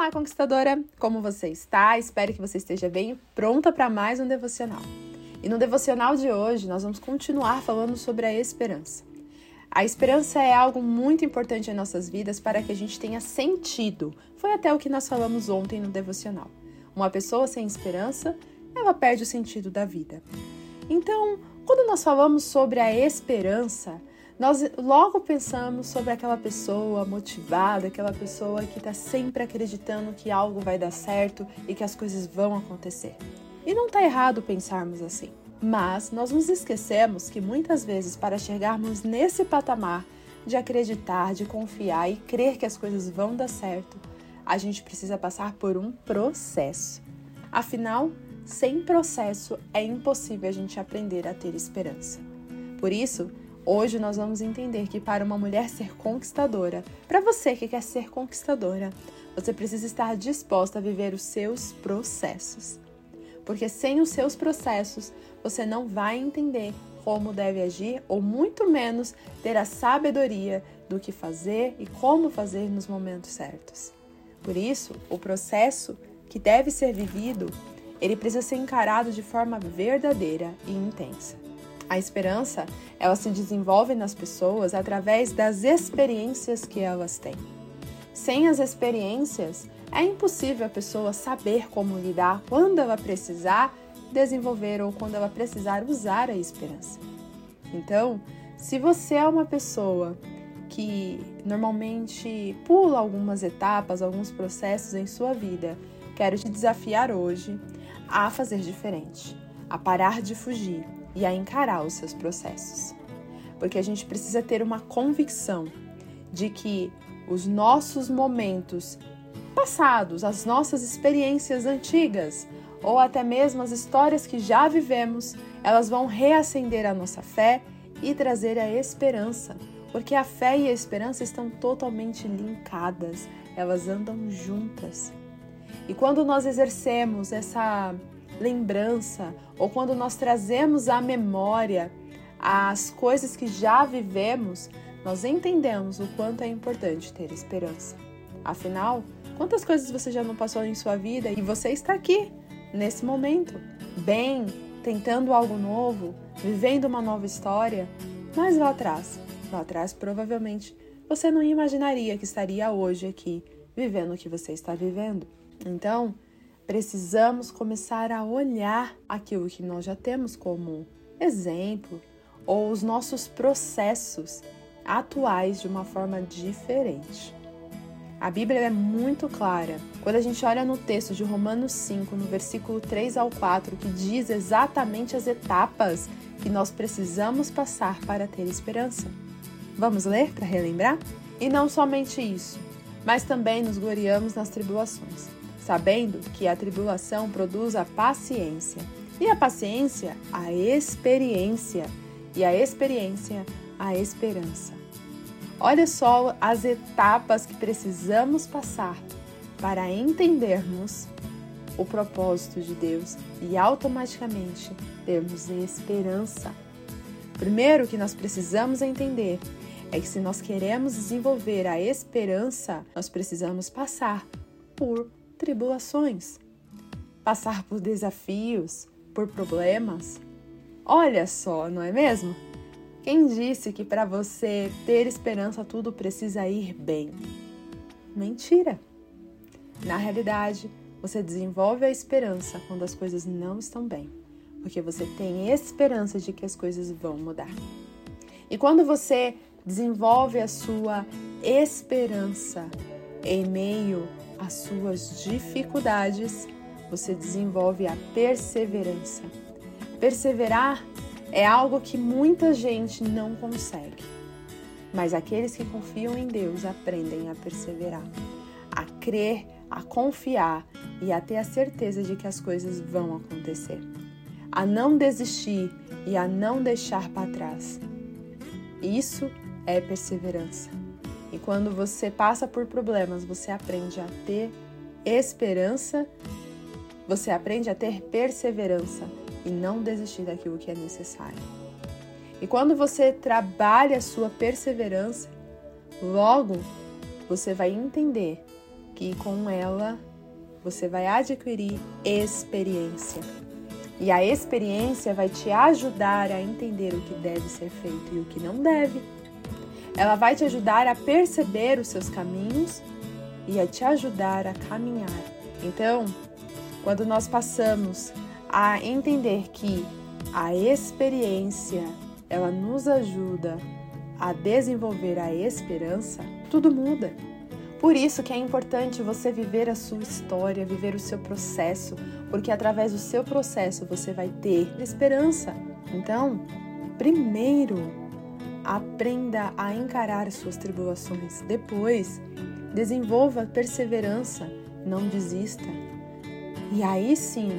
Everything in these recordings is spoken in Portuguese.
Olá, conquistadora! Como você está? Espero que você esteja bem pronta para mais um devocional. E no devocional de hoje, nós vamos continuar falando sobre a esperança. A esperança é algo muito importante em nossas vidas para que a gente tenha sentido. Foi até o que nós falamos ontem no devocional. Uma pessoa sem esperança, ela perde o sentido da vida. Então, quando nós falamos sobre a esperança, nós logo pensamos sobre aquela pessoa motivada, aquela pessoa que está sempre acreditando que algo vai dar certo e que as coisas vão acontecer. E não está errado pensarmos assim. Mas nós nos esquecemos que muitas vezes, para chegarmos nesse patamar de acreditar, de confiar e crer que as coisas vão dar certo, a gente precisa passar por um processo. Afinal, sem processo é impossível a gente aprender a ter esperança. Por isso, Hoje nós vamos entender que para uma mulher ser conquistadora, para você que quer ser conquistadora, você precisa estar disposta a viver os seus processos. Porque sem os seus processos, você não vai entender como deve agir ou muito menos ter a sabedoria do que fazer e como fazer nos momentos certos. Por isso, o processo que deve ser vivido, ele precisa ser encarado de forma verdadeira e intensa. A esperança, ela se desenvolve nas pessoas através das experiências que elas têm. Sem as experiências, é impossível a pessoa saber como lidar quando ela precisar desenvolver ou quando ela precisar usar a esperança. Então, se você é uma pessoa que normalmente pula algumas etapas, alguns processos em sua vida, quero te desafiar hoje a fazer diferente, a parar de fugir e a encarar os seus processos. Porque a gente precisa ter uma convicção de que os nossos momentos passados, as nossas experiências antigas, ou até mesmo as histórias que já vivemos, elas vão reacender a nossa fé e trazer a esperança, porque a fé e a esperança estão totalmente linkadas, elas andam juntas. E quando nós exercemos essa lembrança ou quando nós trazemos à memória as coisas que já vivemos, nós entendemos o quanto é importante ter esperança. Afinal, quantas coisas você já não passou em sua vida e você está aqui, nesse momento, bem, tentando algo novo, vivendo uma nova história, mas lá atrás, lá atrás provavelmente você não imaginaria que estaria hoje aqui vivendo o que você está vivendo. Então, precisamos começar a olhar aquilo que nós já temos como exemplo ou os nossos processos atuais de uma forma diferente. A Bíblia é muito clara quando a gente olha no texto de Romanos 5, no versículo 3 ao 4, que diz exatamente as etapas que nós precisamos passar para ter esperança. Vamos ler para relembrar? E não somente isso, mas também nos gloriamos nas tribulações sabendo que a tribulação produz a paciência, e a paciência, a experiência, e a experiência, a esperança. Olha só as etapas que precisamos passar para entendermos o propósito de Deus e automaticamente termos esperança. Primeiro que nós precisamos entender é que se nós queremos desenvolver a esperança, nós precisamos passar por tribulações, passar por desafios, por problemas. Olha só, não é mesmo? Quem disse que para você ter esperança tudo precisa ir bem? Mentira! Na realidade, você desenvolve a esperança quando as coisas não estão bem, porque você tem esperança de que as coisas vão mudar. E quando você desenvolve a sua esperança em meio as suas dificuldades, você desenvolve a perseverança. Perseverar é algo que muita gente não consegue, mas aqueles que confiam em Deus aprendem a perseverar, a crer, a confiar e a ter a certeza de que as coisas vão acontecer, a não desistir e a não deixar para trás. Isso é perseverança. E quando você passa por problemas, você aprende a ter esperança, você aprende a ter perseverança e não desistir daquilo que é necessário. E quando você trabalha a sua perseverança, logo você vai entender que com ela você vai adquirir experiência. E a experiência vai te ajudar a entender o que deve ser feito e o que não deve. Ela vai te ajudar a perceber os seus caminhos e a te ajudar a caminhar. Então, quando nós passamos a entender que a experiência ela nos ajuda a desenvolver a esperança, tudo muda. Por isso que é importante você viver a sua história, viver o seu processo, porque através do seu processo você vai ter esperança. Então, primeiro, aprenda a encarar suas tribulações. Depois, desenvolva perseverança, não desista. E aí sim,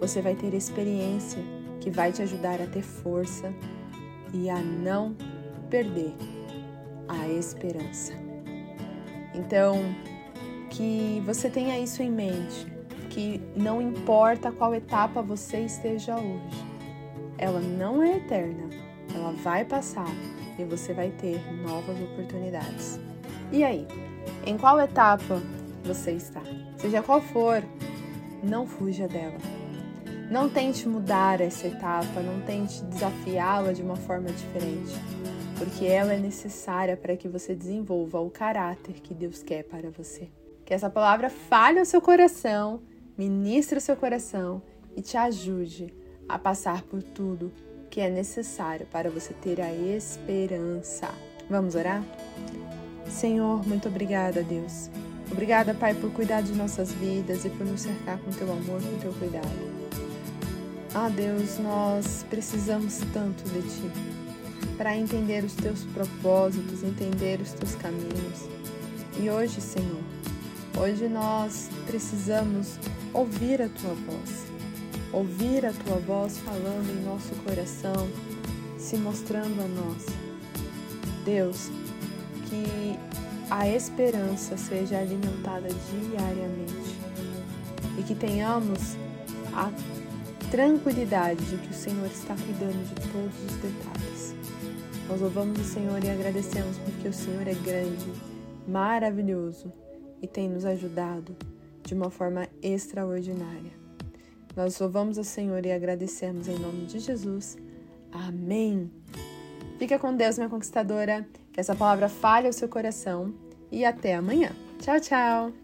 você vai ter experiência que vai te ajudar a ter força e a não perder a esperança. Então, que você tenha isso em mente, que não importa qual etapa você esteja hoje, ela não é eterna, ela vai passar e você vai ter novas oportunidades. E aí, em qual etapa você está? Seja qual for, não fuja dela. Não tente mudar essa etapa, não tente desafiá-la de uma forma diferente porque ela é necessária para que você desenvolva o caráter que Deus quer para você. Que essa palavra fale ao seu coração, ministre o seu coração e te ajude a passar por tudo que é necessário para você ter a esperança. Vamos orar? Senhor, muito obrigada, Deus. Obrigada, Pai, por cuidar de nossas vidas e por nos cercar com teu amor, com teu cuidado. Ah, Deus, nós precisamos tanto de ti para entender os teus propósitos, entender os teus caminhos. E hoje, Senhor, hoje nós precisamos ouvir a tua voz, ouvir a tua voz falando em nosso coração, se mostrando a nós. Deus, que a esperança seja alimentada diariamente e que tenhamos a tranquilidade de que o Senhor está cuidando de todos os detalhes. Nós louvamos o Senhor e agradecemos porque o Senhor é grande, maravilhoso e tem nos ajudado de uma forma extraordinária. Nós louvamos o Senhor e agradecemos em nome de Jesus. Amém. Fica com Deus, minha conquistadora. Que essa palavra fale ao seu coração e até amanhã. Tchau, tchau.